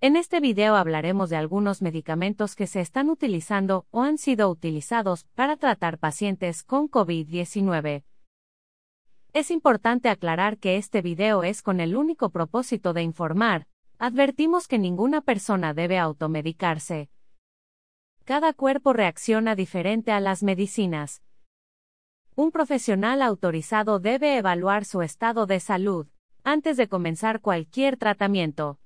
En este video hablaremos de algunos medicamentos que se están utilizando o han sido utilizados para tratar pacientes con COVID-19. Es importante aclarar que este video es con el único propósito de informar. Advertimos que ninguna persona debe automedicarse. Cada cuerpo reacciona diferente a las medicinas. Un profesional autorizado debe evaluar su estado de salud antes de comenzar cualquier tratamiento.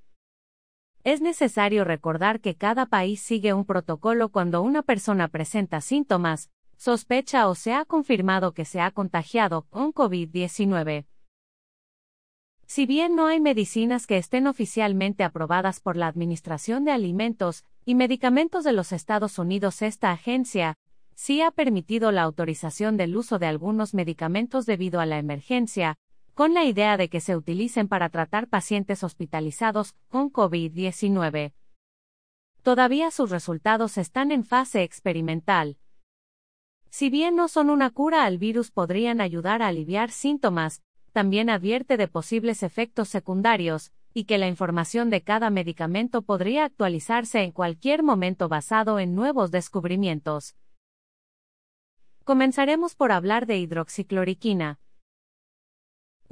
Es necesario recordar que cada país sigue un protocolo cuando una persona presenta síntomas, sospecha o se ha confirmado que se ha contagiado con COVID-19. Si bien no hay medicinas que estén oficialmente aprobadas por la Administración de Alimentos y Medicamentos de los Estados Unidos, esta agencia sí ha permitido la autorización del uso de algunos medicamentos debido a la emergencia, con la idea de que se utilicen para tratar pacientes hospitalizados con COVID-19. Todavía sus resultados están en fase experimental. Si bien no son una cura al virus, podrían ayudar a aliviar síntomas, también advierte de posibles efectos secundarios, y que la información de cada medicamento podría actualizarse en cualquier momento basado en nuevos descubrimientos. Comenzaremos por hablar de hidroxicloroquina.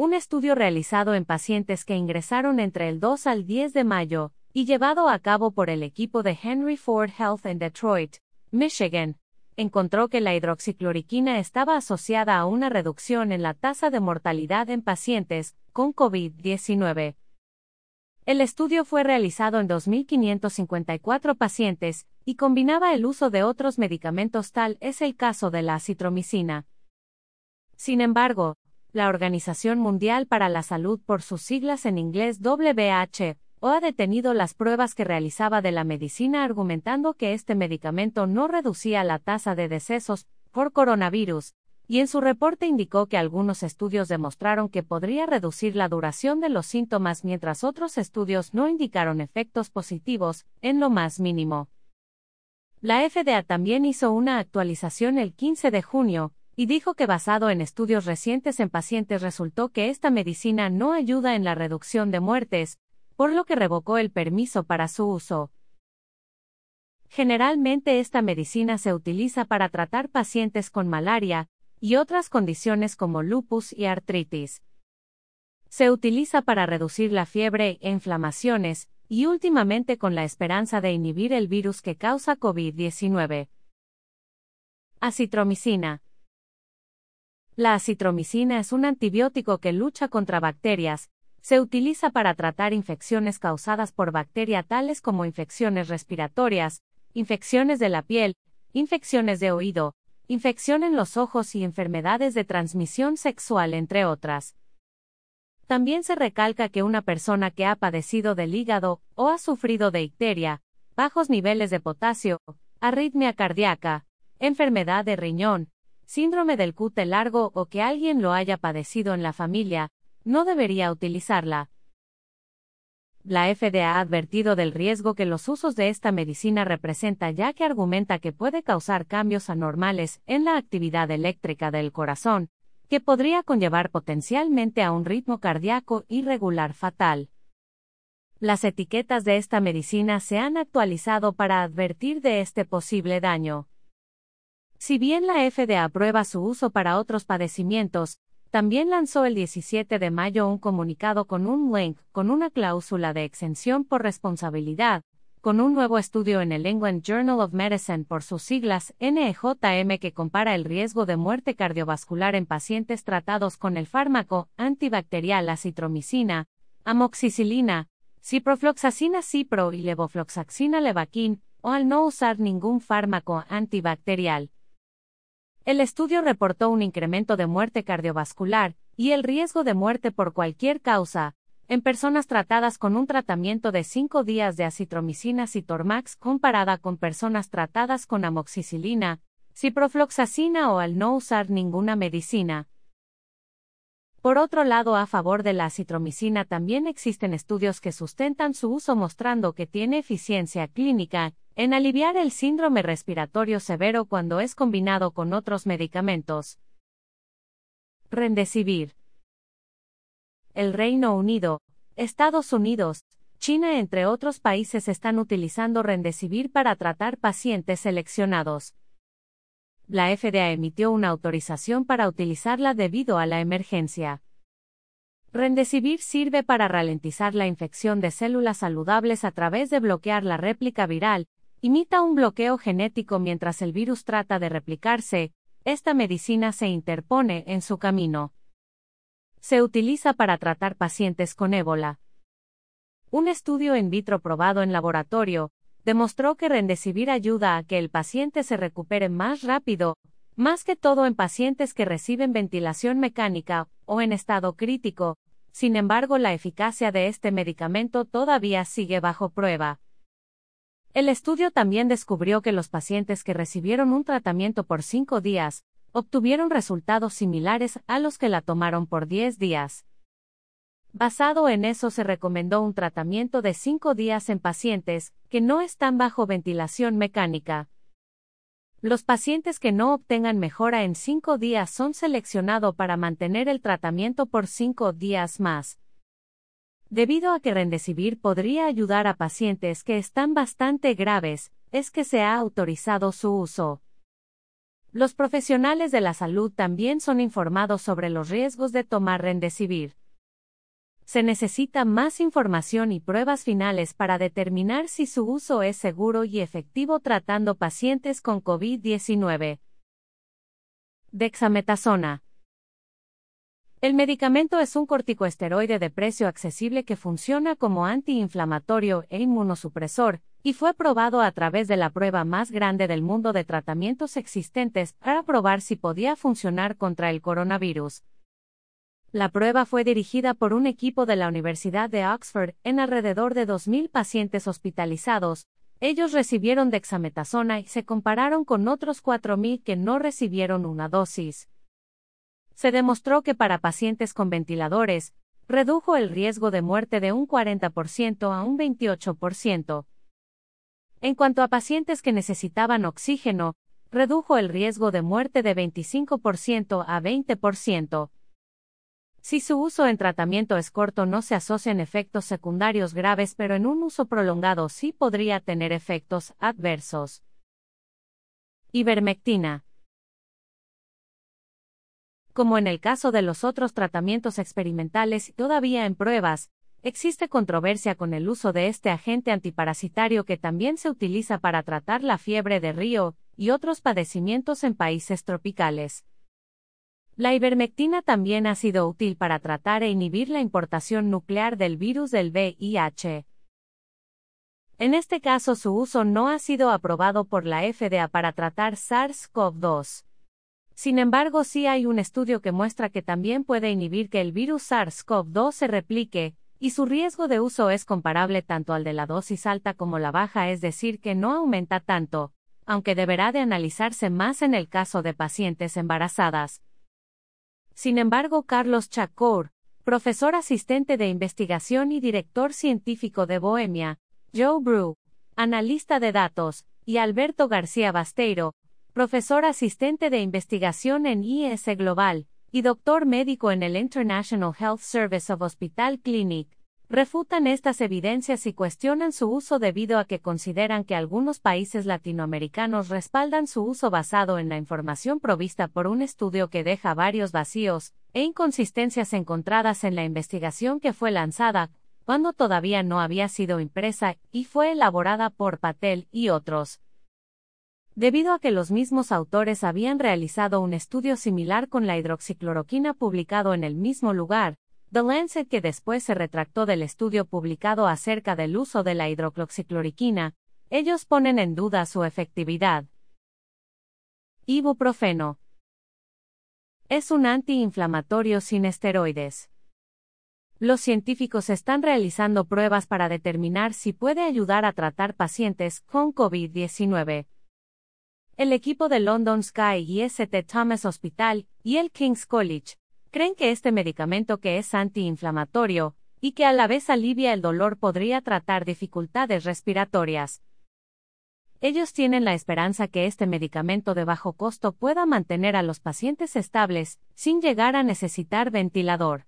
Un estudio realizado en pacientes que ingresaron entre el 2 al 10 de mayo y llevado a cabo por el equipo de Henry Ford Health en Detroit, Michigan, encontró que la hidroxicloroquina estaba asociada a una reducción en la tasa de mortalidad en pacientes con COVID-19. El estudio fue realizado en 2.554 pacientes y combinaba el uso de otros medicamentos tal es el caso de la acitromicina. Sin embargo, la Organización Mundial para la Salud por sus siglas en inglés WHO ha detenido las pruebas que realizaba de la medicina argumentando que este medicamento no reducía la tasa de decesos por coronavirus, y en su reporte indicó que algunos estudios demostraron que podría reducir la duración de los síntomas mientras otros estudios no indicaron efectos positivos, en lo más mínimo. La FDA también hizo una actualización el 15 de junio, y dijo que basado en estudios recientes en pacientes resultó que esta medicina no ayuda en la reducción de muertes, por lo que revocó el permiso para su uso. Generalmente esta medicina se utiliza para tratar pacientes con malaria y otras condiciones como lupus y artritis. Se utiliza para reducir la fiebre e inflamaciones, y últimamente con la esperanza de inhibir el virus que causa COVID-19. Acitromicina la acitromicina es un antibiótico que lucha contra bacterias. Se utiliza para tratar infecciones causadas por bacteria tales como infecciones respiratorias, infecciones de la piel, infecciones de oído, infección en los ojos y enfermedades de transmisión sexual, entre otras. También se recalca que una persona que ha padecido del hígado o ha sufrido de icteria, bajos niveles de potasio, arritmia cardíaca, enfermedad de riñón, síndrome del cute largo o que alguien lo haya padecido en la familia, no debería utilizarla. La FDA ha advertido del riesgo que los usos de esta medicina representa ya que argumenta que puede causar cambios anormales en la actividad eléctrica del corazón, que podría conllevar potencialmente a un ritmo cardíaco irregular fatal. Las etiquetas de esta medicina se han actualizado para advertir de este posible daño. Si bien la FDA aprueba su uso para otros padecimientos, también lanzó el 17 de mayo un comunicado con un link con una cláusula de exención por responsabilidad, con un nuevo estudio en el England Journal of Medicine por sus siglas NEJM que compara el riesgo de muerte cardiovascular en pacientes tratados con el fármaco antibacterial acitromicina, amoxicilina, ciprofloxacina cipro y levofloxacina levaquin, o al no usar ningún fármaco antibacterial. El estudio reportó un incremento de muerte cardiovascular y el riesgo de muerte por cualquier causa en personas tratadas con un tratamiento de 5 días de acitromicina citormax comparada con personas tratadas con amoxicilina, ciprofloxacina o al no usar ninguna medicina. Por otro lado, a favor de la acitromicina también existen estudios que sustentan su uso mostrando que tiene eficiencia clínica en aliviar el síndrome respiratorio severo cuando es combinado con otros medicamentos. Rendecibir. El Reino Unido, Estados Unidos, China entre otros países están utilizando Rendesivir para tratar pacientes seleccionados. La FDA emitió una autorización para utilizarla debido a la emergencia. Rendesivir sirve para ralentizar la infección de células saludables a través de bloquear la réplica viral, imita un bloqueo genético mientras el virus trata de replicarse, esta medicina se interpone en su camino. Se utiliza para tratar pacientes con ébola. Un estudio in vitro probado en laboratorio demostró que Rendesivir ayuda a que el paciente se recupere más rápido, más que todo en pacientes que reciben ventilación mecánica o en estado crítico. Sin embargo, la eficacia de este medicamento todavía sigue bajo prueba. El estudio también descubrió que los pacientes que recibieron un tratamiento por cinco días obtuvieron resultados similares a los que la tomaron por 10 días. Basado en eso se recomendó un tratamiento de 5 días en pacientes que no están bajo ventilación mecánica. Los pacientes que no obtengan mejora en 5 días son seleccionados para mantener el tratamiento por 5 días más. Debido a que Rendesivir podría ayudar a pacientes que están bastante graves, es que se ha autorizado su uso. Los profesionales de la salud también son informados sobre los riesgos de tomar Rendesivir se necesita más información y pruebas finales para determinar si su uso es seguro y efectivo tratando pacientes con COVID-19. Dexametasona. El medicamento es un corticoesteroide de precio accesible que funciona como antiinflamatorio e inmunosupresor, y fue probado a través de la prueba más grande del mundo de tratamientos existentes para probar si podía funcionar contra el coronavirus. La prueba fue dirigida por un equipo de la Universidad de Oxford en alrededor de 2.000 pacientes hospitalizados. Ellos recibieron dexametasona y se compararon con otros 4.000 que no recibieron una dosis. Se demostró que para pacientes con ventiladores, redujo el riesgo de muerte de un 40% a un 28%. En cuanto a pacientes que necesitaban oxígeno, redujo el riesgo de muerte de 25% a 20%. Si su uso en tratamiento es corto no se asocian efectos secundarios graves, pero en un uso prolongado sí podría tener efectos adversos. Ivermectina. Como en el caso de los otros tratamientos experimentales todavía en pruebas, existe controversia con el uso de este agente antiparasitario que también se utiliza para tratar la fiebre de río y otros padecimientos en países tropicales. La ivermectina también ha sido útil para tratar e inhibir la importación nuclear del virus del VIH. En este caso su uso no ha sido aprobado por la FDA para tratar SARS-CoV-2. Sin embargo, sí hay un estudio que muestra que también puede inhibir que el virus SARS-CoV-2 se replique, y su riesgo de uso es comparable tanto al de la dosis alta como la baja, es decir, que no aumenta tanto, aunque deberá de analizarse más en el caso de pacientes embarazadas. Sin embargo, Carlos Chacor, profesor asistente de investigación y director científico de Bohemia, Joe Brew, analista de datos, y Alberto García Basteiro, profesor asistente de investigación en IS Global, y doctor médico en el International Health Service of Hospital Clinic, refutan estas evidencias y cuestionan su uso debido a que consideran que algunos países latinoamericanos respaldan su uso basado en la información provista por un estudio que deja varios vacíos e inconsistencias encontradas en la investigación que fue lanzada, cuando todavía no había sido impresa y fue elaborada por Patel y otros. Debido a que los mismos autores habían realizado un estudio similar con la hidroxicloroquina publicado en el mismo lugar, The Lancet que después se retractó del estudio publicado acerca del uso de la hidrocloxicloroquina, ellos ponen en duda su efectividad. Ibuprofeno. Es un antiinflamatorio sin esteroides. Los científicos están realizando pruebas para determinar si puede ayudar a tratar pacientes con COVID-19. El equipo de London Sky y St. Thomas Hospital y el King's College creen que este medicamento que es antiinflamatorio, y que a la vez alivia el dolor podría tratar dificultades respiratorias. Ellos tienen la esperanza que este medicamento de bajo costo pueda mantener a los pacientes estables, sin llegar a necesitar ventilador.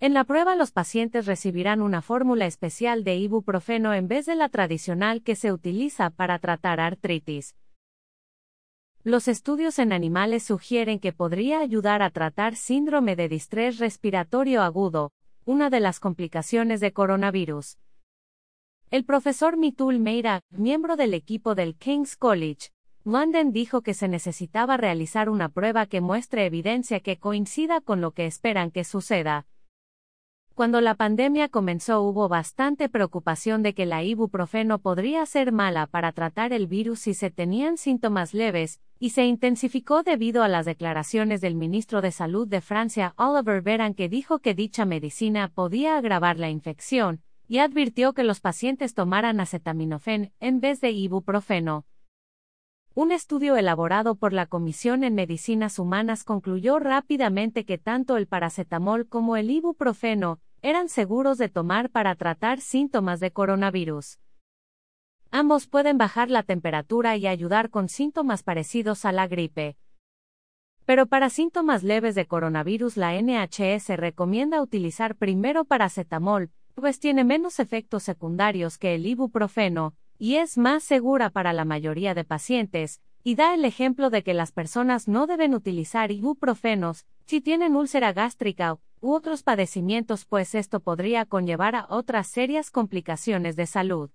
En la prueba los pacientes recibirán una fórmula especial de ibuprofeno en vez de la tradicional que se utiliza para tratar artritis. Los estudios en animales sugieren que podría ayudar a tratar síndrome de distrés respiratorio agudo, una de las complicaciones de coronavirus. El profesor Mitul Meira, miembro del equipo del King's College, London dijo que se necesitaba realizar una prueba que muestre evidencia que coincida con lo que esperan que suceda. Cuando la pandemia comenzó hubo bastante preocupación de que la ibuprofeno podría ser mala para tratar el virus si se tenían síntomas leves, y se intensificó debido a las declaraciones del ministro de Salud de Francia Oliver Véran que dijo que dicha medicina podía agravar la infección, y advirtió que los pacientes tomaran acetaminofén en vez de ibuprofeno. Un estudio elaborado por la Comisión en Medicinas Humanas concluyó rápidamente que tanto el paracetamol como el ibuprofeno eran seguros de tomar para tratar síntomas de coronavirus. Ambos pueden bajar la temperatura y ayudar con síntomas parecidos a la gripe. Pero para síntomas leves de coronavirus la NHS recomienda utilizar primero paracetamol, pues tiene menos efectos secundarios que el ibuprofeno, y es más segura para la mayoría de pacientes, y da el ejemplo de que las personas no deben utilizar ibuprofenos si tienen úlcera gástrica u otros padecimientos, pues esto podría conllevar a otras serias complicaciones de salud.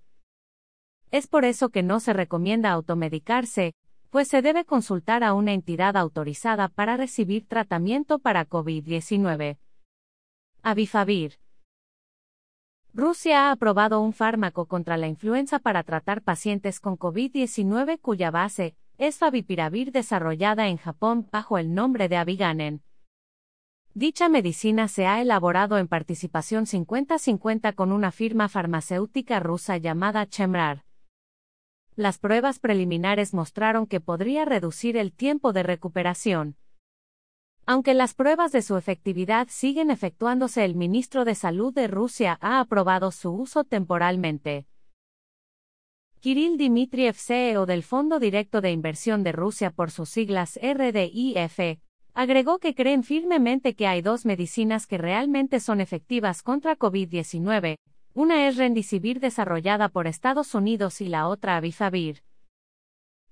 Es por eso que no se recomienda automedicarse, pues se debe consultar a una entidad autorizada para recibir tratamiento para COVID-19. Avifavir. Rusia ha aprobado un fármaco contra la influenza para tratar pacientes con COVID-19 cuya base es favipiravir desarrollada en Japón bajo el nombre de Aviganen. Dicha medicina se ha elaborado en participación 50-50 con una firma farmacéutica rusa llamada Chemrar. Las pruebas preliminares mostraron que podría reducir el tiempo de recuperación. Aunque las pruebas de su efectividad siguen efectuándose, el ministro de Salud de Rusia ha aprobado su uso temporalmente. Kirill Dmitriev, CEO del Fondo Directo de Inversión de Rusia por sus siglas RDIF, agregó que creen firmemente que hay dos medicinas que realmente son efectivas contra COVID-19, una es Rendicivir desarrollada por Estados Unidos y la otra Avifavir.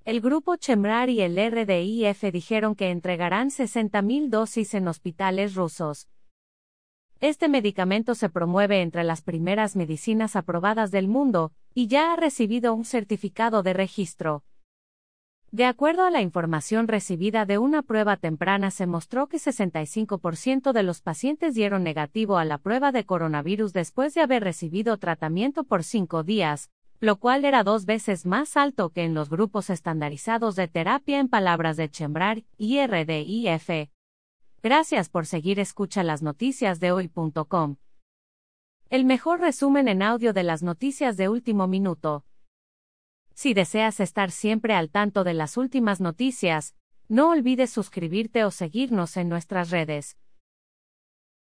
El grupo Chemrar y el RDIF dijeron que entregarán 60.000 dosis en hospitales rusos. Este medicamento se promueve entre las primeras medicinas aprobadas del mundo, y ya ha recibido un certificado de registro. De acuerdo a la información recibida de una prueba temprana se mostró que 65% de los pacientes dieron negativo a la prueba de coronavirus después de haber recibido tratamiento por cinco días, lo cual era dos veces más alto que en los grupos estandarizados de terapia en palabras de Chembrar y RDIF. Gracias por seguir escucha las noticias de hoy.com. El mejor resumen en audio de las noticias de último minuto. Si deseas estar siempre al tanto de las últimas noticias, no olvides suscribirte o seguirnos en nuestras redes.